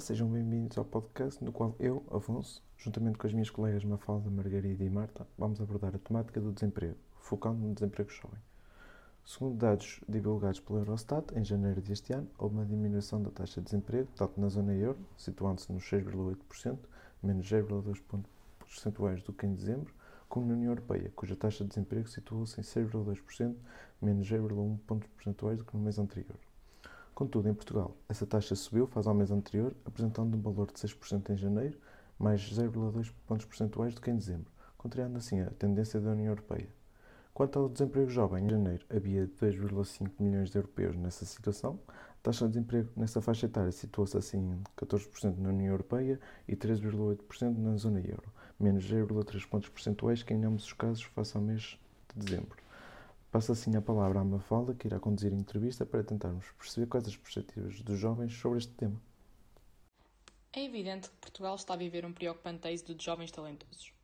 sejam bem-vindos ao podcast no qual eu, Afonso, juntamente com as minhas colegas Mafalda, Margarida e Marta, vamos abordar a temática do desemprego, focando no desemprego jovem. Segundo dados divulgados pelo Eurostat, em janeiro deste ano, houve uma diminuição da taxa de desemprego, tanto na zona euro, situando-se nos 6,8%, menos 0,2 pontos percentuais do que em dezembro, como na União Europeia, cuja taxa de desemprego situou-se em 6,2%, menos 0,1 pontos percentuais do que no mês anterior. Contudo, em Portugal, essa taxa subiu face ao mês anterior, apresentando um valor de 6% em janeiro, mais 0,2 pontos percentuais do que em dezembro, contrariando assim a tendência da União Europeia. Quanto ao desemprego jovem, em janeiro havia 2,5 milhões de europeus nessa situação. A taxa de desemprego nessa faixa etária situou-se assim em 14% na União Europeia e 3,8% na zona euro, menos 0,3 pontos percentuais que em ambos os casos face ao mês de dezembro. Passo assim a palavra à Mafalda, que irá conduzir a entrevista para tentarmos perceber quais as perspectivas dos jovens sobre este tema. É evidente que Portugal está a viver um preocupante êxodo de jovens talentosos.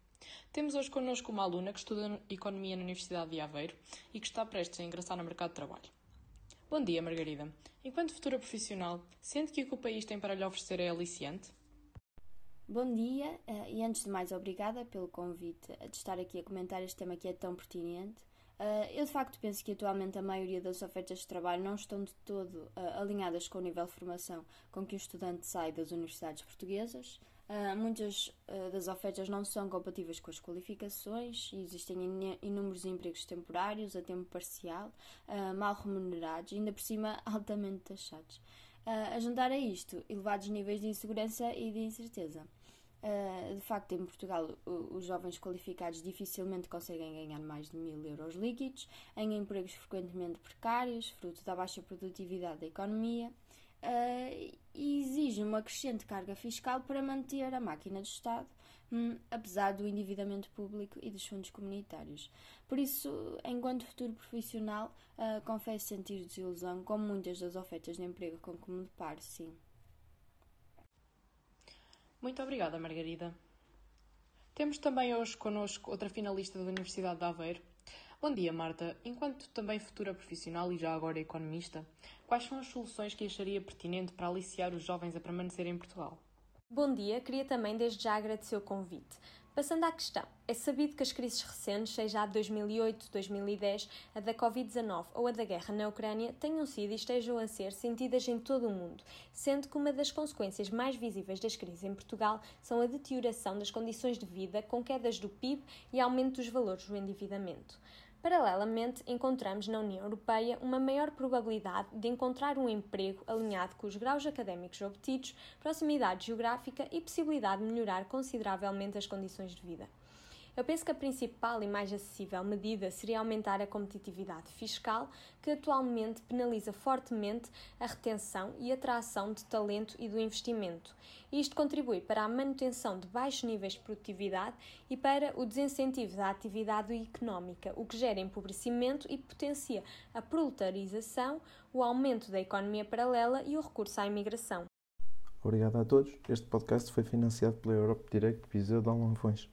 Temos hoje connosco uma aluna que estuda Economia na Universidade de Aveiro e que está prestes a ingressar no mercado de trabalho. Bom dia, Margarida. Enquanto futura profissional, sente que o que o país tem para lhe oferecer é aliciante? Bom dia eh, e antes de mais obrigada pelo convite de estar aqui a comentar este tema que é tão pertinente. Uh, eu de facto penso que atualmente a maioria das ofertas de trabalho não estão de todo uh, alinhadas com o nível de formação com que o estudante sai das universidades portuguesas. Uh, muitas das ofertas não são compatíveis com as qualificações e existem inúmeros empregos temporários, a tempo parcial, mal remunerados e ainda por cima altamente taxados. a juntar a isto elevados níveis de insegurança e de incerteza. Uh, de facto, em Portugal, os jovens qualificados dificilmente conseguem ganhar mais de mil euros líquidos, em empregos frequentemente precários, fruto da baixa produtividade da economia, uh, e exige uma crescente carga fiscal para manter a máquina do Estado, um, apesar do endividamento público e dos fundos comunitários. Por isso, enquanto futuro profissional, uh, confesso sentir desilusão com muitas das ofertas de emprego com que me deparo, sim. Muito obrigada, Margarida. Temos também hoje connosco outra finalista da Universidade de Aveiro. Bom dia, Marta. Enquanto também futura profissional e já agora economista, quais são as soluções que acharia pertinente para aliciar os jovens a permanecer em Portugal? Bom dia, queria também desde já agradecer o convite. Passando à questão, é sabido que as crises recentes, seja a de 2008, 2010, a da Covid-19 ou a da guerra na Ucrânia, tenham sido e estejam a ser sentidas em todo o mundo, sendo que uma das consequências mais visíveis das crises em Portugal são a deterioração das condições de vida, com quedas do PIB e aumento dos valores do endividamento. Paralelamente, encontramos na União Europeia uma maior probabilidade de encontrar um emprego alinhado com os graus académicos obtidos, proximidade geográfica e possibilidade de melhorar consideravelmente as condições de vida. Eu penso que a principal e mais acessível medida seria aumentar a competitividade fiscal, que atualmente penaliza fortemente a retenção e atração de talento e do investimento. Isto contribui para a manutenção de baixos níveis de produtividade e para o desincentivo da atividade económica, o que gera empobrecimento e potencia a proletarização, o aumento da economia paralela e o recurso à imigração. Obrigado a todos. Este podcast foi financiado pela Europe Direct Viseu de Alonfões.